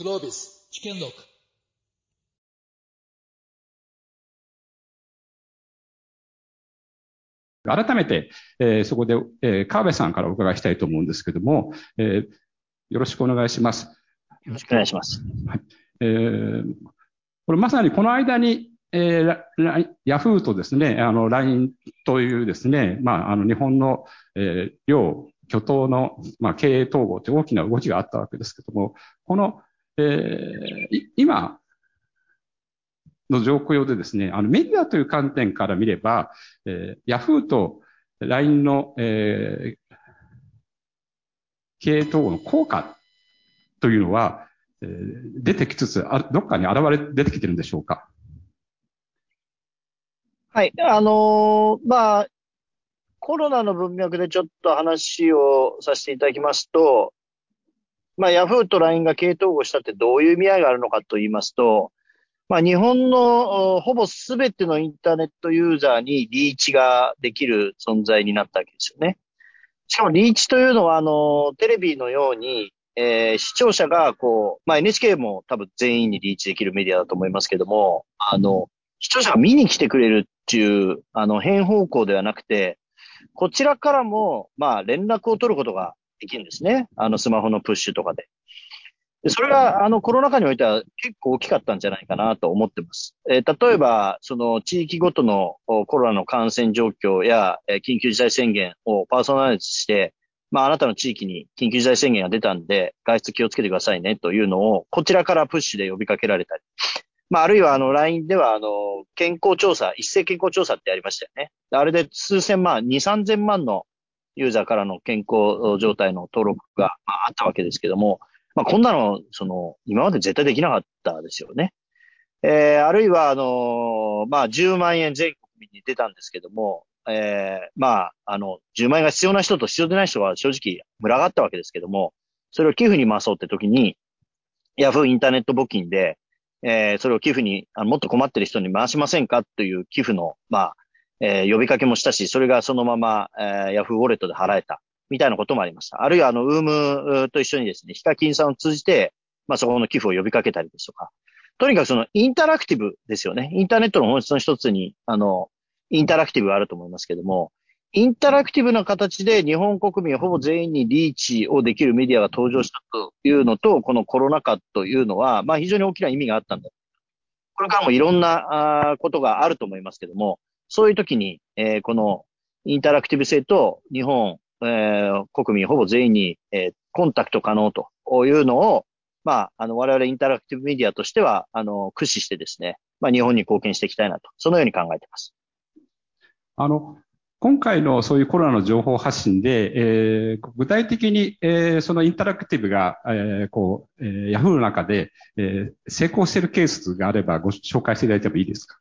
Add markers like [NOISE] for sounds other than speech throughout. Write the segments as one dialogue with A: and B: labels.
A: クロービス危険録
B: 改めて、えー、そこで、えー、川辺さんからお伺いしたいと思うんですけども、えー、よろしくお願いします。
C: よろしくお願いします。はい。
B: えー、これまさにこの間に、えー、ヤフーとですね、あの、LINE というですね、まあ、あの、日本の、えー、両巨頭の、まあ、経営統合という大きな動きがあったわけですけども、この、えー、今の状況でですね、あの、メディアという観点から見れば、えー、ヤフーと LINE の、えー、経営統合の効果というのは、えー、出てきつつあ、どっかに現れ、出てきてるんでしょうか？
C: はい。あのー、まあ、コロナの文脈でちょっと話をさせていただきますと、まあ、ヤフーと LINE が系統合したってどういう意味合いがあるのかと言いますと、まあ、日本のほぼすべてのインターネットユーザーにリーチができる存在になったわけですよね。しかもリーチというのは、あの、テレビのように、えー、視聴者がこう、まあ、NHK も多分全員にリーチできるメディアだと思いますけども、あの、視聴者が見に来てくれるっていう、あの、変方向ではなくて、こちらからも、まあ、連絡を取ることができるんですね。あの、スマホのプッシュとかで。でそれが、あの、コロナ禍においては結構大きかったんじゃないかなと思ってます。えー、例えば、その、地域ごとのコロナの感染状況や、えー、緊急事態宣言をパーソナライズして、まあ、あなたの地域に緊急事態宣言が出たんで、外出気をつけてくださいねというのを、こちらからプッシュで呼びかけられたり。まあ、あるいは、あの、LINE では、あの、健康調査、一斉健康調査ってありましたよね。あれで数千万、二、三千万のユーザーからの健康状態の登録が、あ、ったわけですけども、まあ、こんなの、その、今まで絶対できなかったですよね。えー、あるいは、あのまあ、10万円全国に出たんですけども、えー、まあ、あの、10万円が必要な人と必要でない人は正直群がったわけですけども、それを寄付に回そうって時に、ヤフーインターネット募金で、えー、それを寄付に、あのもっと困ってる人に回しませんかという寄付の、まあ、えー、呼びかけもしたし、それがそのまま、えー、ヤフーウォレットで払えた、みたいなこともありました。あるいは、あの、 UUUM と一緒にですね、ヒカキンさんを通じて、まあ、そこの寄付を呼びかけたりですとか、とにかくその、インタラクティブですよね。インターネットの本質の一つに、あの、インタラクティブがあると思いますけども、インタラクティブな形で日本国民ほぼ全員にリーチをできるメディアが登場したというのと、このコロナ禍というのは、まあ非常に大きな意味があったんだ。これからもいろんなことがあると思いますけども、そういう時に、えー、このインタラクティブ性と日本、えー、国民ほぼ全員に、えー、コンタクト可能というのを、まあ、あの、我々インタラクティブメディアとしては、あの、駆使してですね、まあ、日本に貢献していきたいなと、そのように考えています。
B: あの、今回のそういうコロナの情報発信で、えー、具体的に、えー、そのインタラクティブが、えー、こう、えー、ヤフーの中で、えー、成功しているケースがあればご紹介していただいてもいいですか？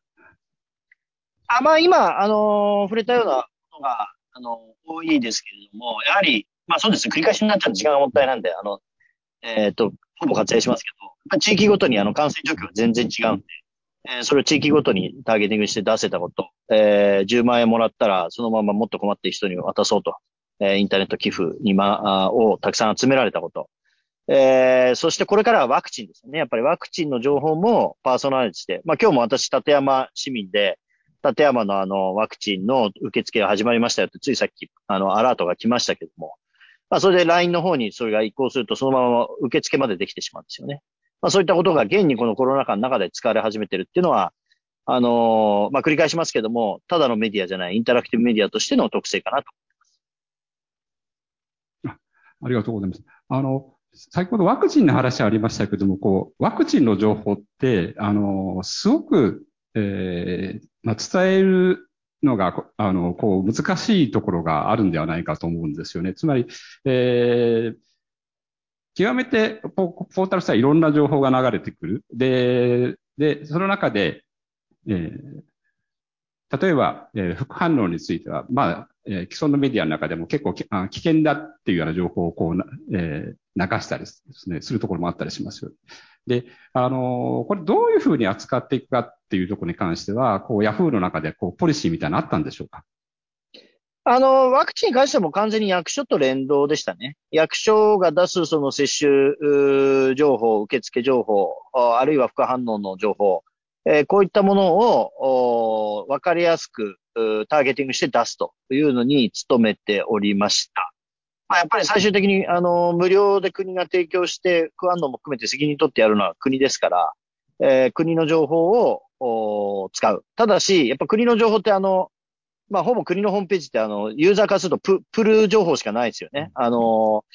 C: あまあ、今、あの、触れたようなことが、あの、多いですけれども、やはり、まあそうです。繰り返しになっちゃう時間がもったいなんで、あの、えっ、ー、と、ほぼ割愛しますけど、地域ごとにあの感染状況が全然違うんで、えー、それを地域ごとにターゲティングして出せたこと、えー、10万円もらったら、そのままもっと困っている人に渡そうと、えー、インターネット寄付にま、あをたくさん集められたこと。えー、そしてこれからはワクチンですね。やっぱりワクチンの情報もパーソナリティして、まあ今日も私、立山市民で、立山のあの、ワクチンの受付が始まりましたよって、ついさっき、あの、アラートが来ましたけども、まあそれで LINE の方にそれが移行すると、そのまま受付までできてしまうんですよね。まあそういったことが現にこのコロナ禍の中で使われ始めてるっていうのは、あのー、まあ繰り返しますけども、ただのメディアじゃない、インタラクティブメディアとしての特性かなと
B: 思います。ありがとうございます。あの、先ほどワクチンの話ありましたけども、こう、ワクチンの情報って、あの、すごく、えー、まあ、伝えるのが、あの、こう、難しいところがあるんではないかと思うんですよね。つまり、えー、極めてポータルしたらいろんな情報が流れてくる。で、で、その中で、えー、例えば、えー、副反応については、まあ、えー、既存のメディアの中でも結構あ危険だっていうような情報をこう、えー、流したりですね、するところもあったりしますよ。で、あの、これどういうふうに扱っていくかっていうところに関しては、こう、ヤフーの中でこう、ポリシーみたいなのあったんでしょうか？
C: あの、ワクチンに関しても完全に役所と連動でしたね。役所が出すその接種情報、受付情報、あるいは副反応の情報、えー、こういったものを分かりやすくターゲティングして出すというのに努めておりました。まあ、やっぱり最終的にあの無料で国が提供して副反応も含めて責任取ってやるのは国ですから、えー、国の情報を使う。ただし、やっぱ国の情報ってあの、まあ、ほぼ国のホームページって、あの、ユーザーからするとプ、プル情報しかないですよね。あの、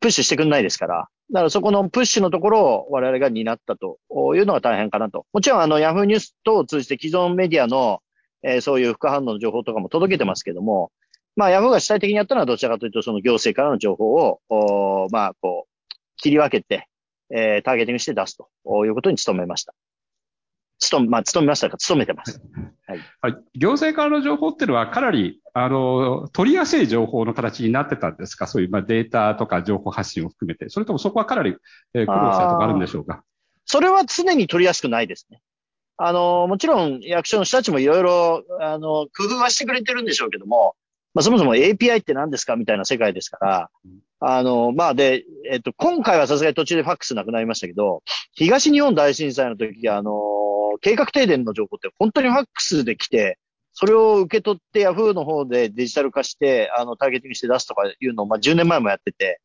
C: プッシュしてくんないですから。だからそこのプッシュのところを我々が担ったというのが大変かなと。もちろん、あの、ヤフーニュース等を通じて既存メディアの、えー、そういう副反応の情報とかも届けてますけども、まあ、ヤフーが主体的にやったのはどちらかというと、その行政からの情報を、おまあ、こう、切り分けて、えー、ターゲティングして出すということに努めました。勤め、まあ、勤めましたか、勤めてます。
B: はい。はい。行政からの情報っていうのは、かなり、あの、取りやすい情報の形になってたんですか？そういう、まあ、データとか情報発信を含めて。それともそこはかなり、えー、苦労したとかあるんでしょうか？
C: それは常に取りやすくないですね。あの、もちろん役所の人たちもいろいろ、あの、工夫はしてくれてるんでしょうけども、まあ、そもそも API って何ですかみたいな世界ですから、あの、まあ、で、えっと、今回はさすがに途中でファックスなくなりましたけど、東日本大震災の時、あの、計画停電の情報って本当にファックスで来て、それを受け取ってヤフーの方でデジタル化して、あの、ターゲティングして出すとかいうのを、まあ、10年前もやってて、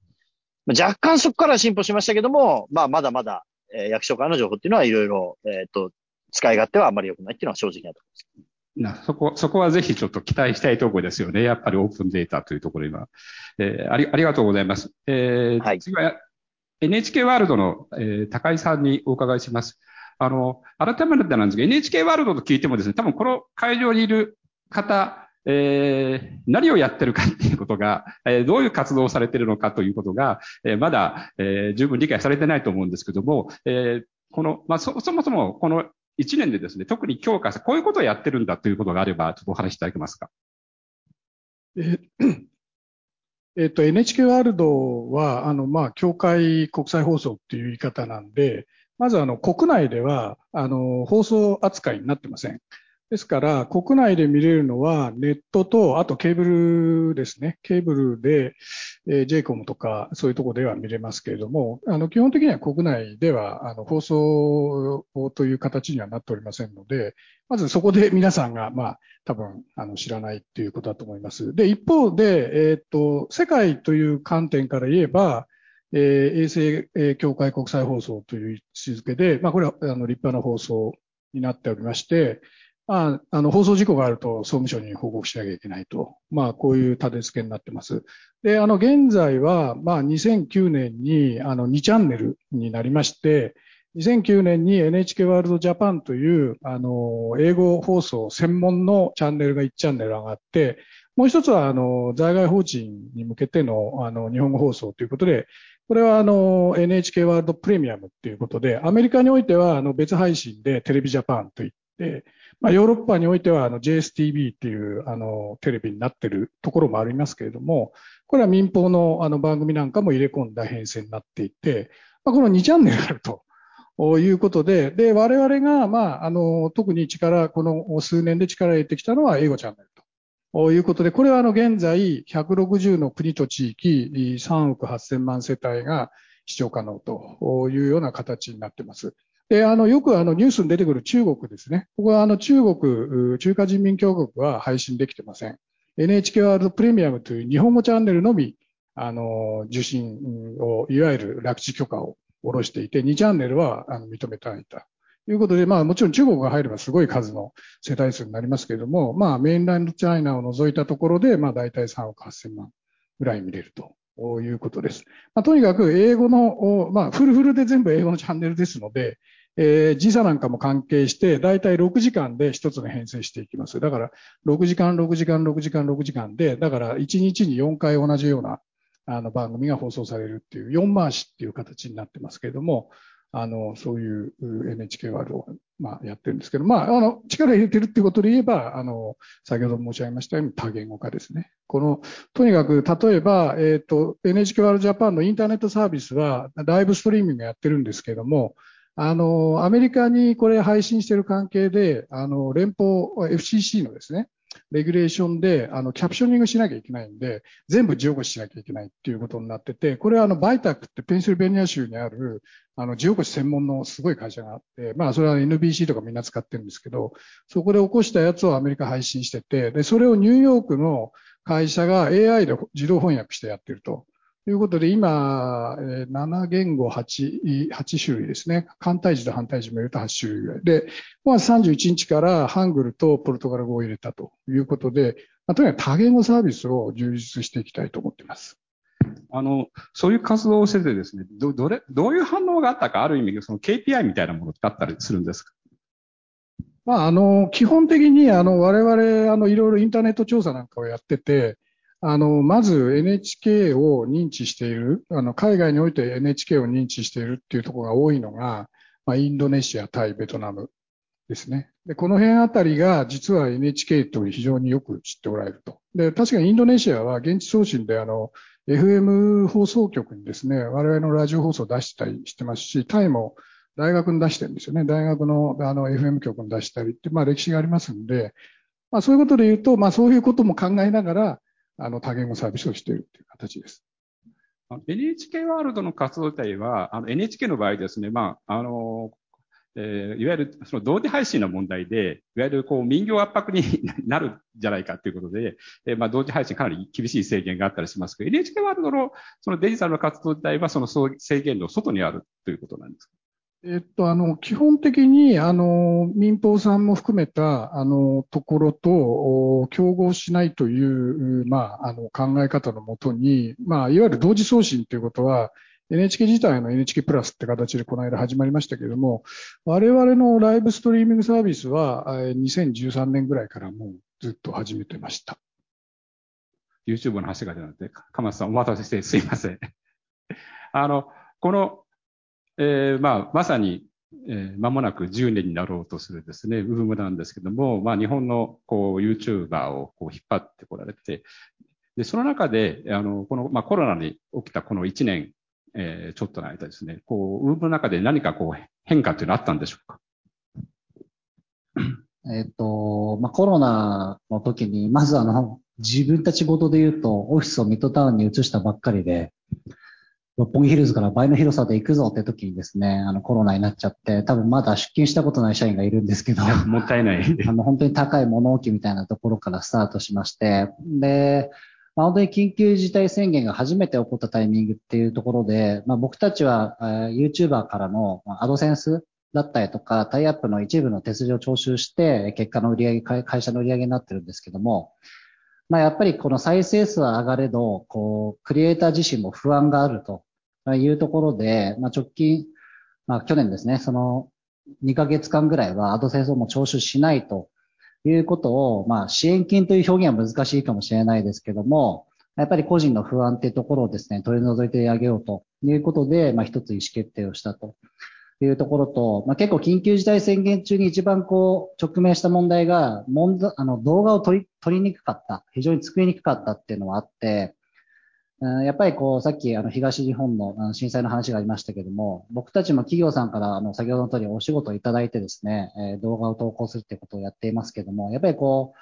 C: 若干そこから進歩しましたけども、まあ、まだまだ、えー、役所からの情報っていうのはいろいろ、えっ、と、使い勝手はあまり良くないっていうのは正直なところです。
B: な、そこ、そこはぜひちょっと期待したいところですよね。やっぱりオープンデータというところ今。えー、あり、ありがとうございます。えー、はい、次は NHK ワールドの、えー、高井さんにお伺いします。あの、改めてなんですが、NHK ワールドと聞いてもですね、多分この会場にいる方、えー、何をやってるかっていうことが、えー、どういう活動をされているのかということが、えー、まだ、えー、十分理解されてないと思うんですけども、えー、この、まあ、そ、そもそもこの1年でですね、特に強化した、こういうことをやってるんだということがあれば、ちょっとお話しいただけますか？
A: え [CLEARS THROAT] えっと、NHK ワールドは、あの、まあ、協会国際放送っていう言い方なんで、まずあの国内ではあの放送扱いになってません。ですから、国内で見れるのはネットと、あとケーブルですね。ケーブルで、えー、JCOM とかそういうとこでは見れますけれども、あの基本的には国内ではあの放送という形にはなっておりませんので、まずそこで皆さんが、まあ、多分あの知らないということだと思います。で、一方で、えっ、と、世界という観点から言えば、えー、衛星、えー、協会国際放送という位置づけで、まあ、これはあの立派な放送になっておりまして、まあ、あの放送事故があると総務省に報告しなきゃいけないと、まあ、こういう立て付けになってます。で、あの現在は、まあ、2009年にあの2チャンネルになりまして、2009年に NHK ワールドジャパンというあの英語放送専門のチャンネルが1チャンネル上がって、もう一つはあの在外法人に向けてのあの日本語放送ということで、これはあの NHK ワールドプレミアムっていうことで、アメリカにおいてはあの別配信でテレビジャパンといって、まあ、ヨーロッパにおいてはあの JSTV っていうあのテレビになってるところもありますけれども、これは民放のあの番組なんかも入れ込んだ編成になっていて、まあ、この2チャンネルあると。いうことで、で、我々が、まあ、あの、特に力、この数年で力を入れてきたのは英語チャンネル。ということで、これはあの現在160の国と地域3億8000万世帯が視聴可能というような形になっています。で、あの、よくあのニュースに出てくる中国ですね。ここはあの中国、中華人民共和国は配信できてません。NHK ワールドプレミアムという日本語チャンネルのみ、あの、受信を、いわゆる楽地許可を下ろしていて、2チャンネルはあの認めていた。ということで、まあもちろん中国が入ればすごい数の世帯数になりますけれども、まあメインランドチャイナを除いたところで、まあ大体3億8000万ぐらい見れるということです。まあ、とにかく英語の、まあフルフルで全部英語のチャンネルですので、えー、時差なんかも関係して、だいたい6時間で一つの編成していきます。だから、6時間、6時間、6時間、6時間で、だから1日に4回同じようなあの番組が放送されるっていう4回しっていう形になってますけれども、あの、そういう NHK ワールドを、まあ、やってるんですけど、まあ、あの、力入れてるってことで言えば、あの、先ほど申し上げましたように多言語化ですね。この、とにかく、例えば、えっ、ー、と、NHK ワールドジャパンのインターネットサービスは、ライブストリーミングやってるんですけども、あの、アメリカにこれ配信してる関係で、あの、連邦 FCC のですね、レギュレーションで、あの、キャプショニングしなきゃいけないんで、全部字起こししなきゃいけないっていうことになってて、これはあの、バイタックってペンシルベニア州にある、あの、字起こし専門のすごい会社があって、まあ、それは NBC とかみんな使ってるんですけど、そこで起こしたやつをアメリカ配信してて、で、それをニューヨークの会社が AI で自動翻訳してやってると。ということで、今、7言語8、8種類ですね。簡体字と反対字も入れた8種類ぐらいで、まあ、31日からハングルとポルトガル語を入れたということで、まあ、とにかく多言語サービスを充実していきたいと思っています。
B: あの、そういう活動をしててですね、ど、どれ、どういう反応があったか、ある意味、その KPI みたいなものってあったりするんですか？
A: まあ、あの、基本的に、あの、我々、あの、いろいろインターネット調査なんかをやってて、あの、まず NHK を認知している、あの、海外において NHK を認知しているっていうところが多いのが、まあ、インドネシア、タイ、ベトナムですね。で、この辺あたりが実は NHK と非常によく知っておられると。で、確かにインドネシアは現地送信であの、FM 放送局にですね、我々のラジオ放送を出したりしてますし、タイも大学に出してるんですよね。大学のあの FM 局に出したりって、まあ歴史がありますんで、まあそういうことで言うと、まあそういうことも考えながら、あの、多言語サービスをしているという形です。
B: NHK ワールドの活動自体は、の NHK の場合ですね、まあ、あの、えー、いわゆるその同時配信の問題で、いわゆるこう民業圧迫になるんじゃないかということで、えー、まあ同時配信かなり厳しい制限があったりしますけど、NHK ワールドのそのデジタルの活動自体はその制限の外にあるということなんですか
A: えっと、あの、基本的に、あの、民放さんも含めた、あの、ところと、競合しないという、まあ、あの、考え方のもとに、まあ、いわゆる同時送信ということは、NHK 自体の NHK プラスって形でこの間始まりましたけれども、我々のライブストリーミングサービスは、2013年ぐらいからもうずっと始めてました。
B: YouTube の話が出たので、鎌田さんお待たせしてすいません。あの、このえー、まあ、まさに、えー、間もなく10年になろうとするですね、ブームなんですけども、まあ、日本の、こう、YouTuber をこう引っ張ってこられて、で、その中で、あの、この、まあ、コロナに起きたこの1年、えー、ちょっとの間ですね、こう、ウームの中で何かこう、変化っていうのあったんでしょうか？[COUGHS]
D: えっと、まあ、コロナの時に、まずあの、自分たちごとで言うと、オフィスをミッドタウンに移したばっかりで、六本木ヒルズから倍の広さで行くぞって時にですね、あのコロナになっちゃって、多分まだ出勤したことない社員がいるんですけど、[LAUGHS]
B: もったいない。[LAUGHS]
D: あの本当に高い物置みたいなところからスタートしまして、で、まあ、本当に緊急事態宣言が初めて起こったタイミングっていうところで、まあ、僕たちは、えー、YouTuber からのアドセンスだったりとか、タイアップの一部の手筋を徴収して、結果の売り上げ、会社の売り上げになってるんですけども、まあ、やっぱりこの再生数は上がれど、こう、クリエイター自身も不安があると。いうところで、まあ、直近、まあ、去年ですね、その2ヶ月間ぐらいはアドセンスをも徴収しないと。いうことを、まあ、支援金という表現は難しいかもしれないですけども、やっぱり個人の不安っていうところをですね、取り除いてあげようと。いうことで、まあ、一つ意思決定をしたと。いうところと、まあ、結構緊急事態宣言中に一番こう、直面した問題が、問題、あの、動画を撮り、撮りにくかった、非常に作りにくかったっていうのはあって、やっぱりこう、さっきあの東日本の震災の話がありましたけども、僕たちも企業さんからあの先ほどの通りお仕事をいただいてですね、動画を投稿するってことをやっていますけども、やっぱりこ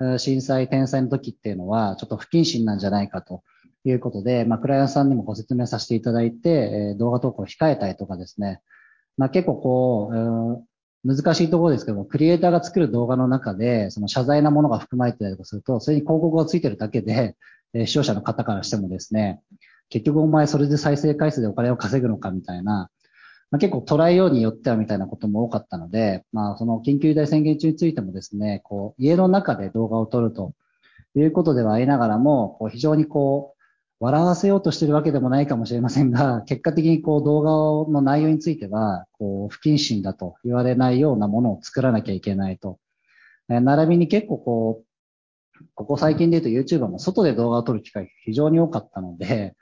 D: う、震災、天災の時っていうのはちょっと不謹慎なんじゃないかということで、まあ、クライアントさんにもご説明させていただいて、動画投稿を控えたりとかですね、まあ、結構こう、難しいところですけども、クリエイターが作る動画の中で、その謝罪なものが含まれてたりとかすると、それに広告がついてるだけで、え視聴者の方からしてもですね、結局お前それで再生回数でお金を稼ぐのかみたいな、まあ、結構捉えようによってはみたいなことも多かったので、まあその緊急事態宣言中についてもですね、こう家の中で動画を撮るということではありながらも、こう非常にこう、笑わせようとしてるわけでもないかもしれませんが、[LAUGHS] 結果的にこう動画の内容については、こう不謹慎だと言われないようなものを作らなきゃいけないと。並びに結構こう、ここ最近で言うと YouTuber も外で動画を撮る機会が非常に多かったので、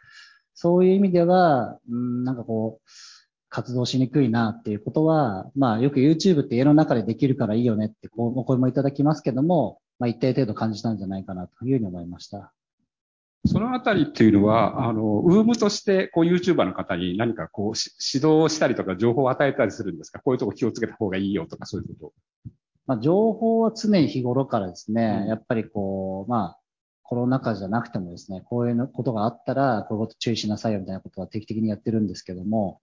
D: そういう意味では、うん、なんかこう、活動しにくいなっていうことは、まあよく YouTube って家の中でできるからいいよねってこうお声もいただきますけども、まあ一定程度感じたんじゃないかなというふうに思いました。
B: そのあたりっていうのは、あの、ウームとして、こう、YouTuber の方に何かこう、指導したりとか情報を与えたりするんですか？こういうとこ気をつけた方がいいよとか、そういうこと。
D: まあ、情報は常に日頃からですね、
B: うん。
D: やっぱりこう、まあ、コロナ禍じゃなくてもですね、こういうことがあったら、こういうこと注意しなさいよみたいなことは定期的にやってるんですけども、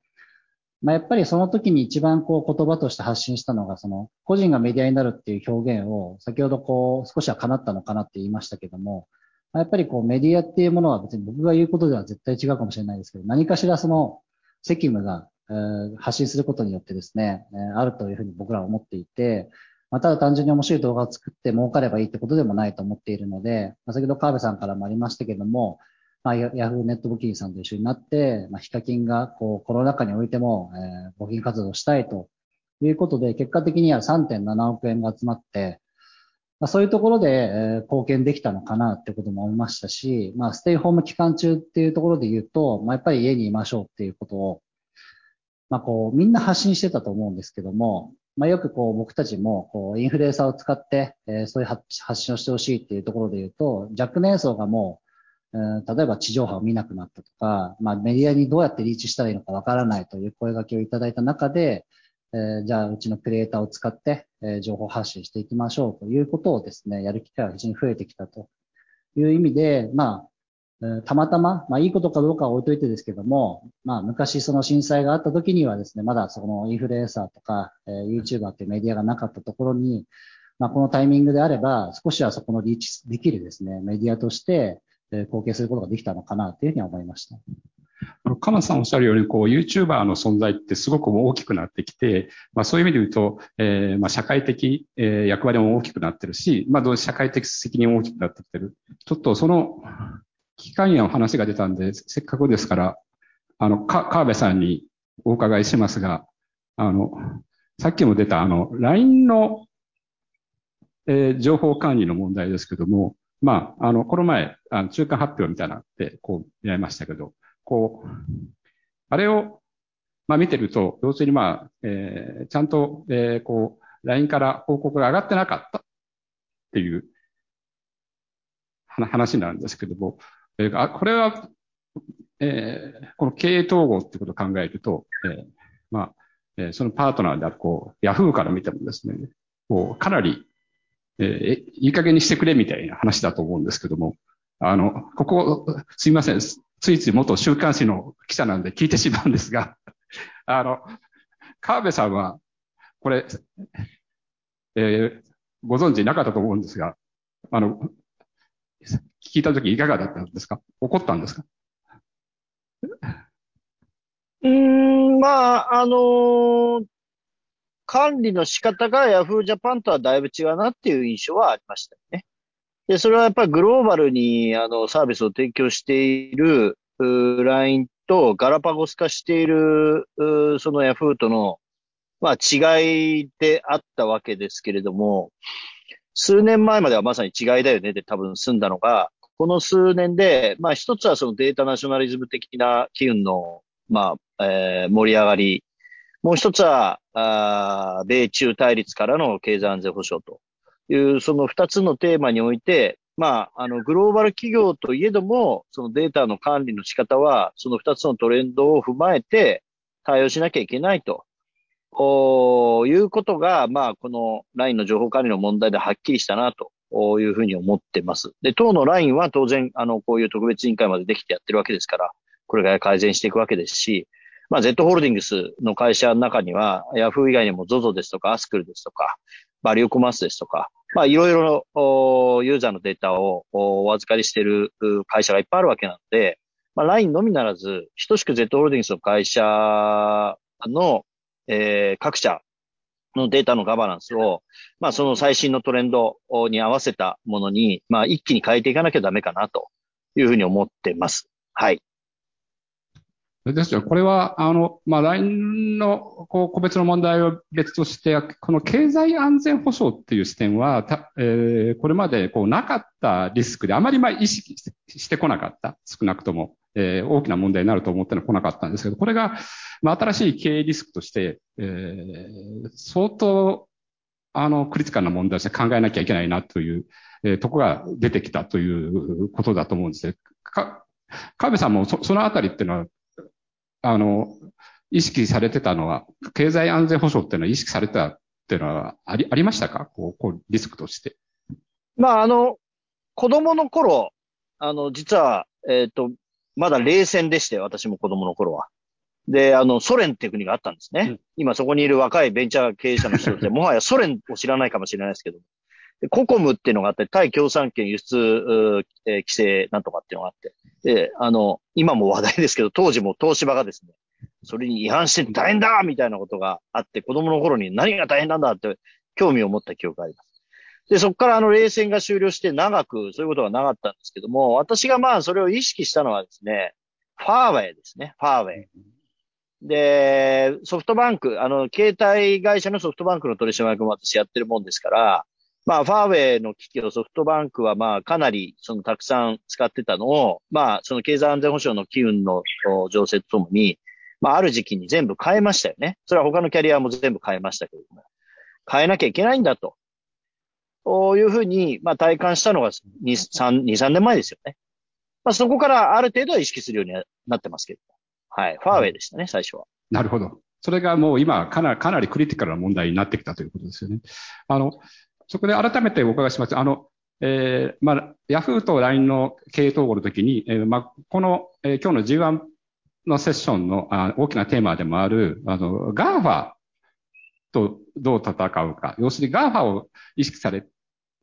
D: まあ、やっぱりその時に一番こう言葉として発信したのが、その個人がメディアになるっていう表現を、先ほどこう少しは叶ったのかなって言いましたけども、やっぱりこうメディアっていうものは別に僕が言うことでは絶対違うかもしれないですけど、何かしらその責務が、発信することによってですね、あるというふうに僕らは思っていて、まあ、ただ単純に面白い動画を作って儲かればいいってことでもないと思っているので、まあ、先ほど川辺さんからもありましたけども、まあ、ヤヤフーネットブッキングさんと一緒になって、まあ、ヒカキンがこうコロナ禍においても、えー募金活動したいということで、結果的には3.7億円が集まって、まあ、そういうところで、え貢献できたのかなってことも思いましたし、まあ、ステイホーム期間中っていうところで言うと、まあ、やっぱり家にいましょうっていうことを、まあ、こう、みんな発信してたと思うんですけども、まあ、よくこう、僕たちも、こう、インフルエンサーを使って、えそういう発信をしてほしいっていうところで言うと、若年層がもう、え例えば地上波を見なくなったとか、まあ、メディアにどうやってリーチしたらいいのかわからないという声掛けをいただいた中で、えじゃあ、うちのクリエイターを使って、え情報発信していきましょうということをですね、やる機会が非常に増えてきたという意味で、まあ、たまたま、まあいいことかどうかは置いといてですけども、まあ昔その震災があった時にはですね、まだそのインフルエンサーとか、え YouTuber っていうメディアがなかったところに、まあこのタイミングであれば少しはそこのリーチできるですね、メディアとして、え貢献することができたのかなというふうに思いました。
B: あの、鎌さんおっしゃるように、こう、YouTuber の存在ってすごく大きくなってきて、まあそういう意味で言うと、えーまあ社会的、えー役割も大きくなってるし、まあどう社会的責任も大きくなってきてる。ちょっとその、機会の話が出たんで、せっかくですから、あの、か、川辺さんにお伺いしますが、あの、さっきも出た、あの、LINE の、えー情報管理の問題ですけども、まあ、あの、この前、あの中間発表みたいなのって、こう、やりましたけど、こう、あれを、まあ見てると、要するにまあ、えーちゃんと、えーこう、LINE から報告が上がってなかったっていう話話なんですけども、えーあこれは、えーこの経営統合ってことを考えると、えーまあ、えーそのパートナーである、こう、Yahoo から見てもですね、こう、かなり、えーえいい加減にしてくれみたいな話だと思うんですけども、あの、ここ、すいません。ついつい元週刊誌の記者なんで聞いてしまうんですが、[LAUGHS] あの、川辺さんは、これ、えーご存知なかったと思うんですが、あの、聞いたときいかがだったんですか？怒ったんですか？
C: うん、まあ、あのー管理の仕方が Yahoo Japan とはだいぶ違うなっていう印象はありましたよね。で、それはやっぱりグローバルにあのサービスを提供しているうー LINE とガラパゴス化しているうその Yahoo との、まあ、違いであったわけですけれども、数年前まではまさに違いだよねで多分済んだのが、この数年で、まあ一つはそのデータナショナリズム的な機運の、まあ、えー盛り上がり、もう一つは、あ米中対立からの経済安全保障と。いう、その二つのテーマにおいて、まあ、あの、グローバル企業といえども、そのデータの管理の仕方は、その二つのトレンドを踏まえて対応しなきゃいけないと。おいうことが、まあ、この LINE の情報管理の問題ではっきりしたなというふうに思ってます。で、当の LINE は当然、あの、こういう特別委員会までできてやってるわけですから、これが改善していくわけですし、まあ、Z ホールディングスの会社の中には、Yahoo 以外にも ZOZO ですとか、アスクルですとか、バリューコマースですとか、まあ、いろいろおユーザーのデータをお預かりしている会社がいっぱいあるわけなので、まあ、LINE のみならず、等しく Z ホールディングスの会社の、えー各社のデータのガバナンスを、まあ、その最新のトレンドに合わせたものに、まあ、一気に変えていかなきゃダメかなというふうに思ってます。はい。
B: ですよ。これは、あの、まあ、LINE の、こう、個別の問題を別として、この経済安全保障っていう視点は、たえーこれまで、こう、なかったリスクで、あまりまあ意識してしてこなかった。少なくとも、えー大きな問題になると思っての来なかったんですけど、これが、まあ、新しい経営リスクとして、えー相当、あの、クリティカルな問題として考えなきゃいけないなという、えとこが出てきたということだと思うんですね。か、川辺さんもそそのあたりっていうのは、あの、意識されてたのは、経済安全保障っていうのは意識されてたっていうのはあり、ありましたか？こう、こう、リスクとして。
C: まあ、あの、子供の頃、あの、実は、えっ、ー、と、まだ冷戦でして、私も子供の頃は。で、あの、ソ連っていう国があったんですね。うん、今そこにいる若いベンチャー経営者の人って、もはやソ連を知らないかもしれないですけど、でココムっていうのがあって、対共産権輸出、えー、規制なんとかっていうのがあって、で、あの、今も話題ですけど、当時も東芝がですね、それに違反して大変だみたいなことがあって、子供の頃に何が大変なんだって興味を持った記憶があります。で、そこからあの冷戦が終了して長くそういうことはなかったんですけども、私がまあそれを意識したのはですね、ファーウェイですね、ファーウェイ。で、ソフトバンク、あの、携帯会社のソフトバンクの取締役も私やってるもんですから、まあ、ファーウェイの機器をソフトバンクはまあ、かなり、その、たくさん使ってたのを、まあ、その経済安全保障の機運の情勢とともに、まあ、ある時期に全部変えましたよね。それは他のキャリアも全部変えましたけども。変えなきゃいけないんだと。そういうふうに、まあ、体感したのが2、3、2、3年前ですよね。まあ、そこからある程度は意識するようになってますけど。はい。ファーウェイでしたね、最初は。
B: なるほど。それがもう今、かな、かなりクリティカルな問題になってきたということですよね。あの、そこで改めてお伺いします。あの、えー、まあ、ヤフーと LINE の経営統合の時に、えー、まあ、この、えー、今日の G1 のセッションのあ大きなテーマでもある、あの、GAFA とどう戦うか。要するに GAFA を意識され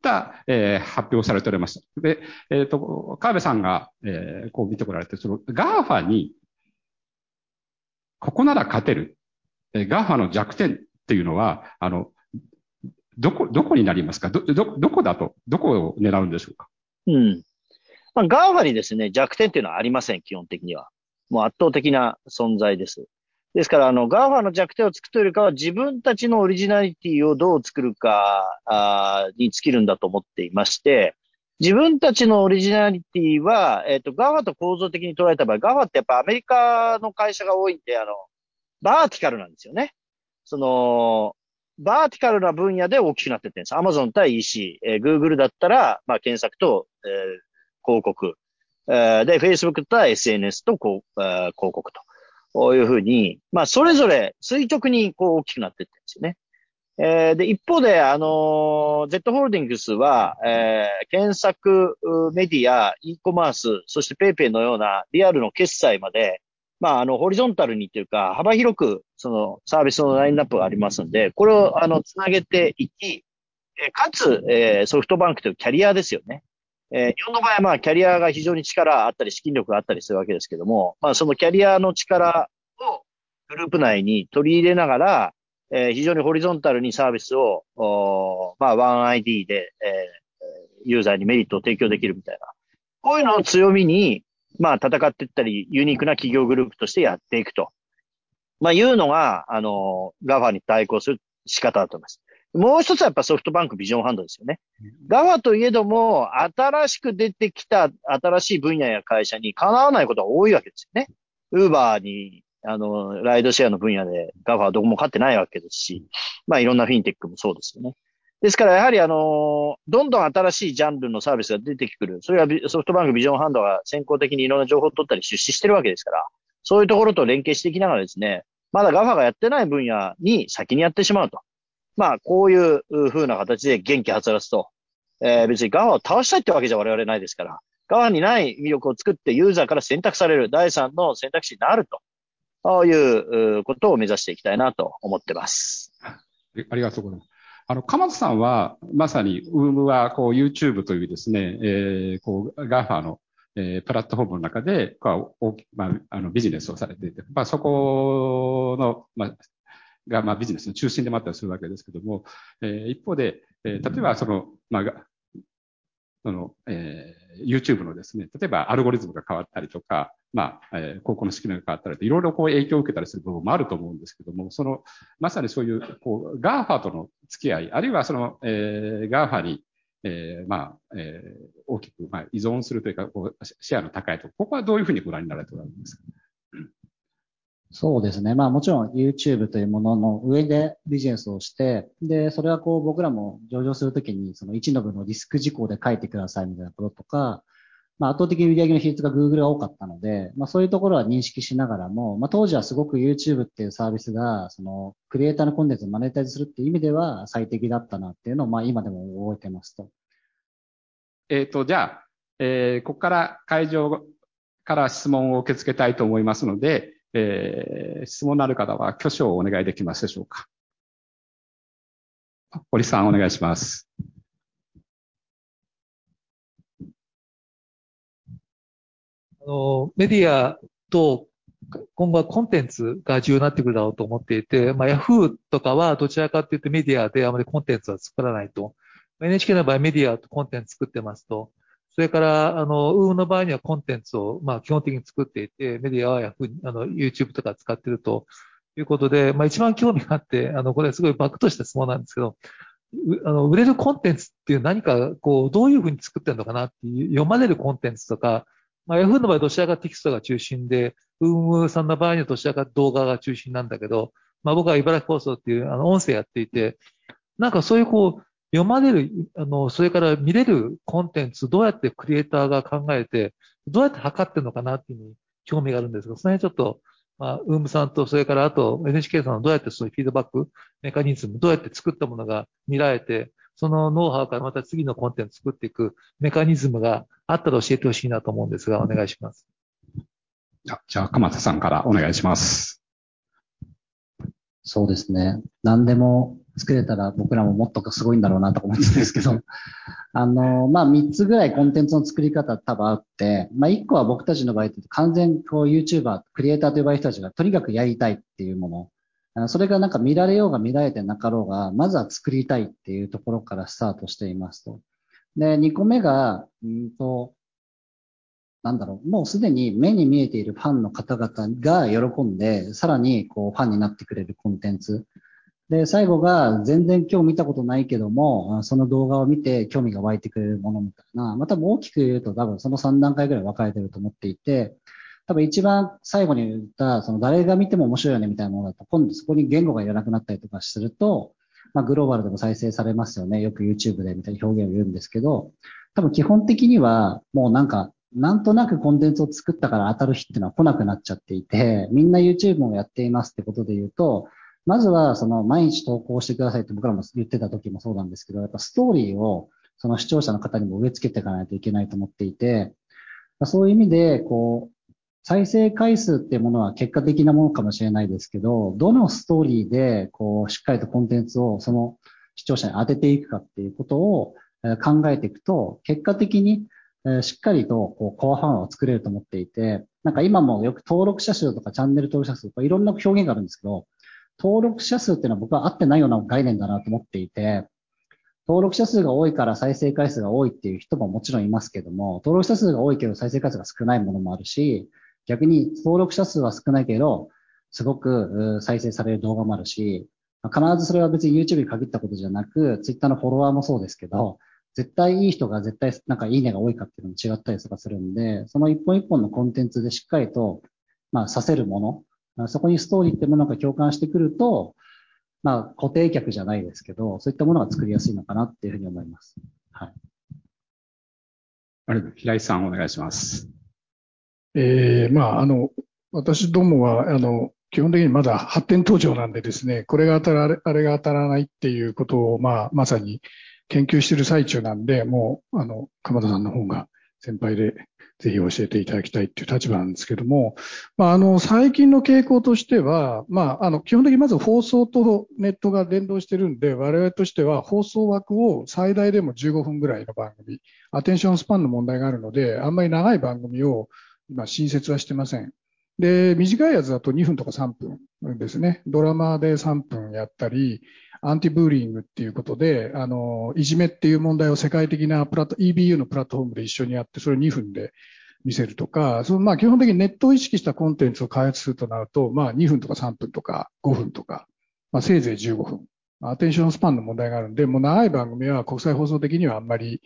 B: た、えー、発表されておりました。で、えっ、ー、と、川辺さんが、えー、こう見てこられて、その GAFA に、ここなら勝てる。えー、GAFA の弱点っていうのは、あの、どこ、どこになりますか？ど、ど、どこだと、どこを狙うんでしょうか？
C: うん。まあ、 GAFA にですね、弱点っていうのはありません、基本的には。もう圧倒的な存在です。ですから、あの、 GAFA の弱点を作るというよりかは、自分たちのオリジナリティをどう作るかあに尽きるんだと思っていまして、自分たちのオリジナリティは、えっ、ー、と、 GAFA と構造的に捉えた場合、 GAFA ってやっぱアメリカの会社が多いんで、あの、バーティカルなんですよね。その、バーティカルな分野で大きくなってってるんです。アマゾン対 EC、えー、Google だったら、まあ、検索と、えー、広告、えー、で、Facebook だったら SNS と、えー、広告と。こういうふうに、まあ、それぞれ垂直にこう大きくなっていってるんですよね。えー、で、一方で、あのー、Z ホールディングスは、えー、検索、メディア、e コマース、そして PayPay のようなリアルの決済まで、まあ、あの、ホリゾンタルにというか、幅広く、その、サービスのラインナップがありますんで、これを、あの、つなげていき、えかつ、えー、ソフトバンクというキャリアですよね。えー、日本の場合はまあキャリアが非常に力あったり資金力があったりするわけですけども、まあそのキャリアの力をグループ内に取り入れながら、えー、非常にホリゾンタルにサービスを、おまあ 1ID で、えー、ユーザーにメリットを提供できるみたいな。こういうのを強みに、まあ戦っていったり、ユニークな企業グループとしてやっていくと。まあいうのが、あの、ガファに対抗する仕方だと思います。もう一つはやっぱソフトバンクビジョンハンドですよね。ガワといえども、新しく出てきた新しい分野や会社にかなわないことが多いわけですよね。ウーバーに、あの、ライドシェアの分野でガファはどこも勝ってないわけですし、まあいろんなフィンテックもそうですよね。ですからやはりあの、どんどん新しいジャンルのサービスが出てくる。それはソフトバンクビジョンハンドが先行的にいろんな情報を取ったり出資してるわけですから、そういうところと連携していきながらですね、まだガファがやってない分野に先にやってしまうと。まあ、こういう風な形で元気はつらつと、えー、別にガワを倒したいってわけじゃ我々ないですから、ガワにない魅力を作ってユーザーから選択される第三の選択肢になると。そういうことを目指していきたいなと思ってます。
B: ありがとうございます。あの、鎌田さんは、まさに、 UUUM は、こう、YouTube というですね、えー、こう、 GAFA の、えー、プラットフォームの中で、こう、大きまあ、あの、ビジネスをされていて、まあ、そこの、まあ、が、まあ、ビジネスの中心でもあったりするわけですけども、えー、一方で、えー、例えばその、まあ、その、えー、YouTube のですね、例えばアルゴリズムが変わったりとか、まあ、えー、広告の仕組みが変わったり、いろいろこう影響を受けたりする部分もあると思うんですけども、その、まさにそういう、こう、GAFA との付き合い、あるいはその、えー、GAFA に、えー、まあ、えー、大きく、まあ、依存するというか、こう、シェアの高いと、ここはどういうふうにご覧になられておられるんですか？
D: そうですね。まあもちろん YouTube というものの上でビジネスをして、で、それはこう僕らも上場するときにその1の部のリスク事項で書いてくださいみたいなこととか、まあ、圧倒的に売り上げの比率が Google が多かったので、まあ、そういうところは認識しながらも、まあ、当時はすごく YouTube っていうサービスが、その、クリエイターのコンテンツをマネタイズするっていう意味では最適だったなっていうのを、まあ、今でも覚えてますと。
B: えっ、ー、と、じゃあ、えー、ここから会場から質問を受け付けたいと思いますので、えー、質問のある方は挙手をお願いできますでしょうか。堀さん、お願いします。
E: あの、メディアと今後はコンテンツが重要になってくるだろうと思っていて、まあ、Yahoo とかはどちらかというとメディアであまりコンテンツは作らないと。NHK の場合メディアとコンテンツ作ってますと。それから、あの、ウーの場合にはコンテンツを、まあ、基本的に作っていて、メディアは Yahoo、あの、YouTube とか使ってるということで、まあ、一番興味があって、あの、これすごいバックとした質問なんですけど、あの、売れるコンテンツっていう何か、こう、どういうふうに作ってるのかなっていう、読まれるコンテンツとか、まあ、Yahoo の場合、どちらかテキストが中心で、ウームさんの場合にはどちらか動画が中心なんだけど、まあ、僕は茨城放送っていう、あの、音声やっていて、なんかそういうこう、読まれる、あの、それから見れるコンテンツ、どうやってクリエイターが考えて、どうやって測ってるのかなっていうに興味があるんですが、その辺ちょっと、まあ、ウームさんと、それからあと NHK さんはどうやってそういうフィードバックメカニズム、どうやって作ったものが見られて、そのノウハウからまた次のコンテンツ作っていくメカニズムがあったら教えてほしいなと思うんですが、お願いします。
B: じゃあ、鎌田さんからお願いします。
D: そうですね。何でも作れたら僕らももっとすごいんだろうなと思ってたんですけど、[LAUGHS] あの、まあ、3つぐらいコンテンツの作り方多分あって、まあ、1個は僕たちの場合って完全こう YouTuber、クリエイターと呼ばれる人たちがとにかくやりたいっていうもの。それがなんか見られようが見られてなかろうが、まずは作りたいっていうところからスタートしていますと。で、2個目が、うんと、なんだろう、もうすでに目に見えているファンの方々が喜んで、さらにこうファンになってくれるコンテンツ。で、最後が全然今日見たことないけども、その動画を見て興味が湧いてくれるものみたいな、また大きく言うと多分その3段階ぐらい分かれてると思っていて、多分一番最後に言った、その誰が見ても面白いよねみたいなものだと、今度そこに言語がいらなくなったりとかすると、まあグローバルでも再生されますよね。よく YouTube でみたいな表現を言うんですけど、多分基本的にはもうなんか、なんとなくコンテンツを作ったから当たる日っていうのは来なくなっちゃっていて、みんな YouTube もやっていますってことで言うと、まずは、その、毎日投稿してくださいって僕らも言ってた時もそうなんですけど、やっぱストーリーを、その視聴者の方にも植え付けていかないといけないと思っていて、そういう意味で、こう、再生回数っていうものは結果的なものかもしれないですけど、どのストーリーで、こう、しっかりとコンテンツをその視聴者に当てていくかっていうことを考えていくと、結果的にしっかりとこうコアファンを作れると思っていて、なんか今もよく登録者数とかチャンネル登録者数とかいろんな表現があるんですけど、登録者数っていうのは僕は合ってないような概念だなと思っていて、登録者数が多いから再生回数が多いっていう人ももちろんいますけども、登録者数が多いけど再生回数が少ないものもあるし、逆に登録者数は少ないけど、すごく再生される動画もあるし、必ずそれは別に YouTube に限ったことじゃなく、Twitter のフォロワーもそうですけど、絶対いい人が絶対なんかいいねが多いかっていうのも違ったりとかするんで、その一本一本のコンテンツでしっかりと、まあ、させるもの、そこにストーリーってものが共感してくると、まあ、固定客じゃないですけど、そういったものが作りやすいのかなっていうふうに思います。はい。
B: あれ、平井さんお願いします。
A: ええー、まあ、あの、私どもは、あの、基本的にまだ発展途上なんでですね、これが当たら、あれが当たらないっていうことを、まあ、まさに研究している最中なんで、もう、あの、鎌田さんの方が先輩でぜひ教えていただきたいっていう立場なんですけども、まあ、あの、最近の傾向としては、まあ、あの、基本的にまず放送とネットが連動してるんで、我々としては放送枠を最大でも15分ぐらいの番組、アテンションスパンの問題があるので、あんまり長い番組を今新設はしてません。で、短いやつだと2分とか3分ですね。ドラマで3分やったり、アンティブーリングっていうことで、あの、いじめっていう問題を世界的なプラット、EBU のプラットフォームで一緒にやって、それを2分で見せるとか、そのまあ基本的にネットを意識したコンテンツを開発するとなると、まあ2分とか3分とか5分とか、まあせいぜい15分。アテンションスパンの問題があるんで、もう長い番組は国際放送的にはあんまり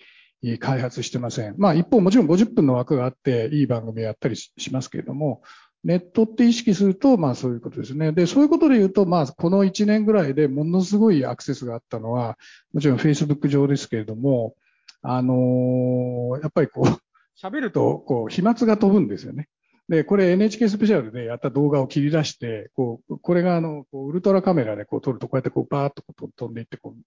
A: 開発してません。まあ一方もちろん50分の枠があっていい番組やったりしますけれども、ネットって意識すると、まあそういうことですね。で、そういうことで言うと、まあこの1年ぐらいでものすごいアクセスがあったのは、もちろん Facebook 上ですけれども、あのー、やっぱりこう、[LAUGHS] 喋ると、こう、飛沫が飛ぶんですよね。で、これ NHK スペシャルでやった動画を切り出して、こう、これがあの、こうウルトラカメラでこう撮ると、こうやってこうバーッと飛んでいって、こう、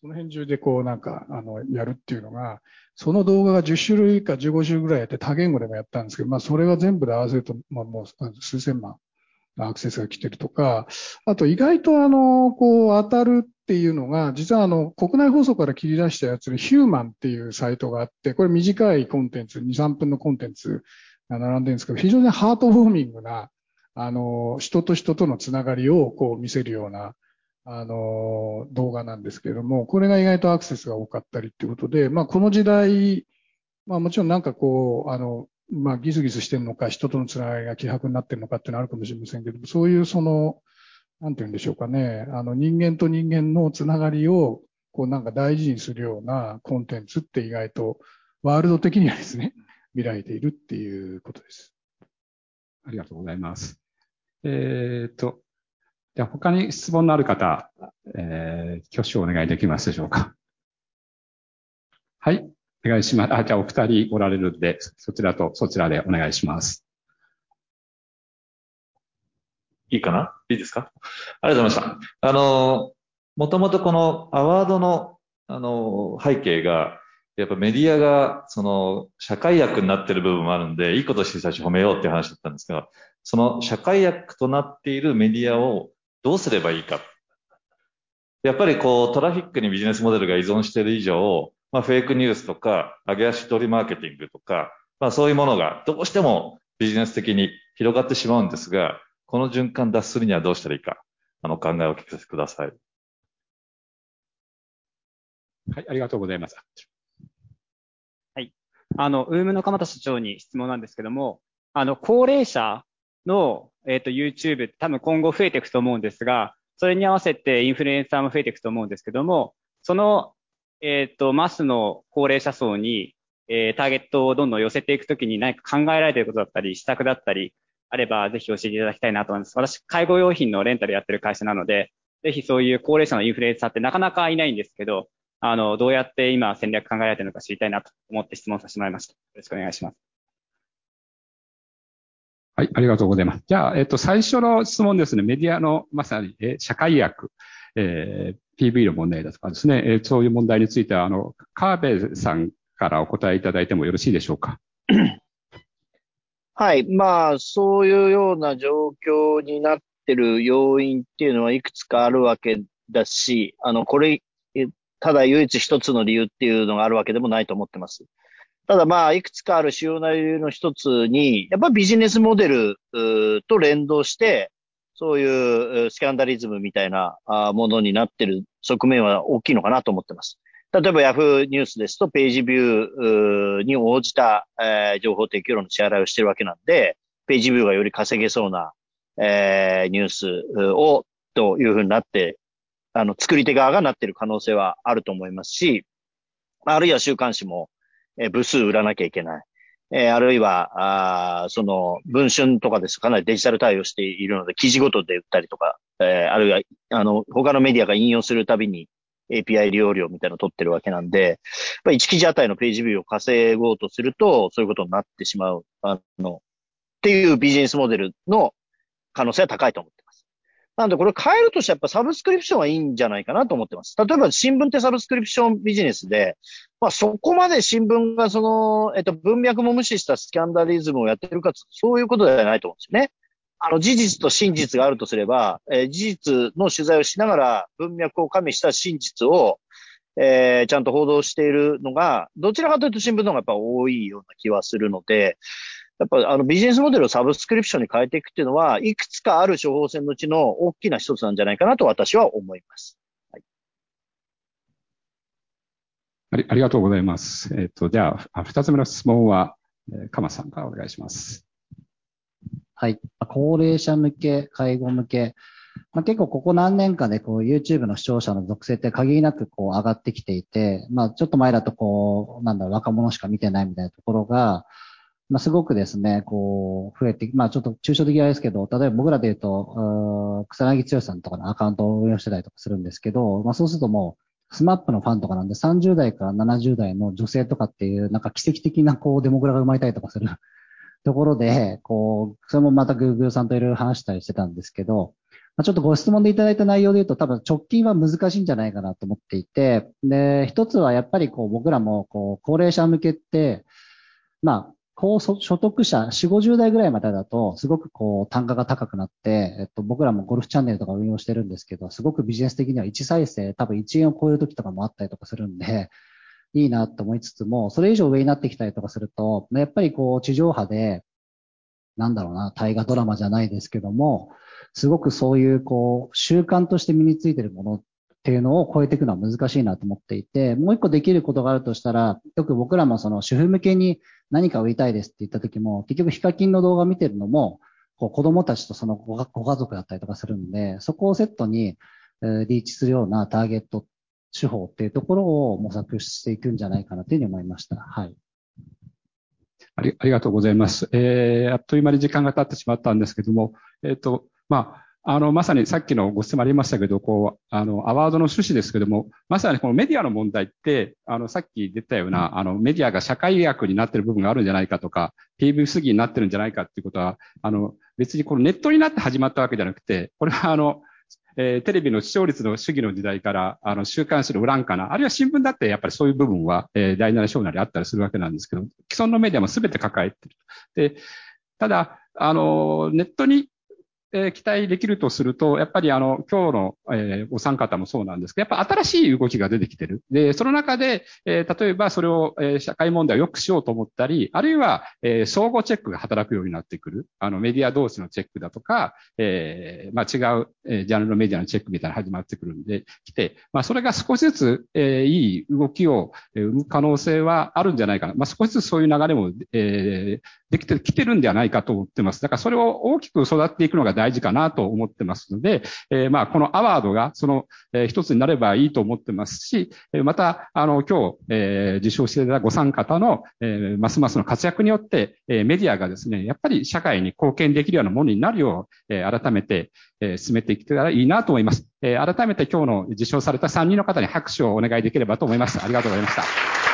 A: その辺中でこうなんか、あの、やるっていうのが、その動画が10種類か15種類ぐらいやって多言語でもやったんですけど、まあそれは全部で合わせると、まあもう数千万のアクセスが来てるとか、あと意外とあの、こう当たるっていうのが、実はあの、国内放送から切り出したやつでヒューマンっていうサイトがあって、これ短いコンテンツ、2、3分のコンテンツが並んでるんですけど、非常にハートフォーミングな、あの、人と人とのつながりをこう見せるような、あの、動画なんですけれども、これが意外とアクセスが多かったりっていうことで、まあこの時代、まあもちろんなんかこう、あの、まあ、ギスギスしてるのか、人とのつながりが希薄になってるのかっていうのはあるかもしれませんけども、そういうその、なんて言うんでしょうかね、あの人間と人間のつながりを、こうなんか大事にするようなコンテンツって意外と、ワールド的にはですね、見られているっていうことです。
B: ありがとうございます。えっ、と、じゃあ他に質問のある方、えー、挙手をお願いできますでしょうか。はい。お願いします。あ、じゃあお二人おられるんで、そちらとそちらでお願いします。
F: いいかな？いいですか？ありがとうございました。あの、もともとこのアワードの、あの、背景が、やっぱメディアが、その、社会役になってる部分もあるんで、いいことして最初褒めようっていう話だったんですが、その社会役となっているメディアをどうすればいいか。やっぱりこう、トラフィックにビジネスモデルが依存している以上、まあ、フェイクニュースとか、上げ足取りマーケティングとか、まあ、そういうものがどうしてもビジネス的に広がってしまうんですが、この循環脱するにはどうしたらいいか、あの、考えを聞かせてください。
B: はい、ありがとうございます。
G: はい。あの、ウームの鎌田社長に質問なんですけども、あの、高齢者の、えっ、ー、と、YouTube 多分今後増えていくと思うんですが、それに合わせてインフルエンサーも増えていくと思うんですけども、そのえっ、ー、と、マスの高齢者層に、えー、ターゲットをどんどん寄せていくときに何か考えられていることだったり、施策だったり、あればぜひ教えていただきたいなと思います。私、介護用品のレンタルやってる会社なので、ぜひそういう高齢者のインフルエンサーってなかなかいないんですけど、あの、どうやって今戦略考えられてるのか知りたいなと思って質問させてもらいました。よろしくお願いします。
B: はい、ありがとうございます。じゃあ、えっと、最初の質問ですね。メディアのまさに、え社会役、えー、PV の問題だとかですね、えそういう問題については、あの、川辺さんからお答えいただいてもよろしいでしょうか？
C: はい。まあ、そういうような状況になってる要因っていうのはいくつかあるわけだし、あの、これ、ただ唯一一つの理由っていうのがあるわけでもないと思ってます。ただまあ、いくつかある主要な理由の一つに、やっぱビジネスモデルと連動して、そういうスキャンダリズムみたいなものになってる側面は大きいのかなと思ってます。例えば Yahoo ニュースですとページビューに応じた、情報提供料の支払いをしてるわけなんで、ページビューがより稼げそうな、ニュースをというふうになって、あの、作り手側がなってる可能性はあると思いますし、あるいは週刊誌も、えー、部数売らなきゃいけない。えー、あるいは、あその、文春とかですか？なりデジタル対応しているので、記事ごとで売ったりとか、えー、あるいは、あの、他のメディアが引用するたびに API 利用料みたいなのを取ってるわけなんで、やっ1記事あたりのページビューを稼ごうとすると、そういうことになってしまう、あの、っていうビジネスモデルの可能性は高いと思ってなんでこれ変えるとしてやっぱサブスクリプションはいいんじゃないかなと思ってます。例えば新聞ってサブスクリプションビジネスで、まあそこまで新聞がその、えっと文脈も無視したスキャンダリズムをやってるかそういうことではないと思うんですよね。あの事実と真実があるとすれば、えー、事実の取材をしながら文脈を加味した真実を、えー、ちゃんと報道しているのが、どちらかというと新聞の方がやっぱ多いような気はするので、やっぱあのビジネスモデルをサブスクリプションに変えていくっていうのは、いくつかある処方箋のうちの大きな一つなんじゃないかなと私は思います。はい、
B: ありありがとうございます。えっ、ー、と、じゃあ、二つ目の質問は、えー、鎌さんからお願いします。
D: はい。高齢者向け、介護向け、まあ、結構ここ何年かでこう YouTube の視聴者の属性って限りなくこう上がってきていて、まあちょっと前だとこう、なんだろう、若者しか見てないみたいなところが、まあ、すごくですね、こう、増えて、まあ、ちょっと抽象的ですけど、例えば僕らで言うと、う草薙剛さんとかのアカウントを運用してたりとかするんですけど、まあ、そうするともう、スマップのファンとかなんで30代から70代の女性とかっていう、なんか奇跡的なこうデモグラが生まれたりとかする [LAUGHS] ところで、こう、それもまた Google さんといろいろ話したりしてたんですけど、まあ、ちょっとご質問でいただいた内容で言うと多分直近は難しいんじゃないかなと思っていて、で、一つはやっぱりこう僕らもこう高齢者向けって、まあ、高所得者、4、50代ぐらいまでだと、すごくこう、単価が高くなって、えっと、僕らもゴルフチャンネルとか運用してるんですけど、すごくビジネス的には1再生、多分1円を超える時とかもあったりとかするんで、いいなと思いつつも、それ以上上になってきたりとかすると、やっぱりこう、地上波で、なんだろうな、大河ドラマじゃないですけども、すごくそういうこう、習慣として身についてるものっていうのを超えていくのは難しいなと思っていて、もう一個できることがあるとしたら、よく僕らもその主婦向けに何か売りたいですって言った時も、結局ヒカキンの動画を見てるのも、こう子供たちとそのご家族だったりとかするんで、そこをセットに、えリーチするようなターゲット手法っていうところを模索していくんじゃないかなというふうに思いました。はい。
B: ありありがとうございます。えー、あっという間に時間が経ってしまったんですけども、えっ、ー、と、まあ、あの、まさにさっきのご質問ありましたけど、こう、あの、アワードの趣旨ですけども、まさにこのメディアの問題って、あの、さっき出たような、あの、メディアが社会役になっている部分があるんじゃないかとか、PV 主義になってるんじゃないかっていうことは、あの、別にこのネットになって始まったわけじゃなくて、これはあの、えー、テレビの視聴率の主義の時代から、あの、週刊誌のウランかな、あるいは新聞だってやっぱりそういう部分は、えー、第7章なりあったりするわけなんですけど、既存のメディアも全て抱えてる。で、ただ、あの、ネットにえ期待できるとすると、やっぱりあの、今日の、えお三方もそうなんですけど、やっぱ新しい動きが出てきてる。で、その中で、え例えばそれを、え社会問題を良くしようと思ったり、あるいは、え相互チェックが働くようになってくる。あの、メディア同士のチェックだとか、えまあ、違う、えジャンルのメディアのチェックみたいなの始まってくるんで、来て、まあ、それが少しずつ、えいい動きを生む可能性はあるんじゃないかな。まあ、少しずつそういう流れも、えできてきてるんではないかと思ってます。だからそれを大きく育っていくのが大事かなと思ってますので、えー、まあ、このアワードがその、えー、一つになればいいと思ってますし、また、あの、今日、えー、受賞していただいたご参加の、えー、ますますの活躍によって、えー、メディアがですね、やっぱり社会に貢献できるようなものになるよう、えー、改めて、えー、進めていけたらいいなと思います。えー、改めて今日の受賞された3人の方に拍手をお願いできればと思います。ありがとうございました。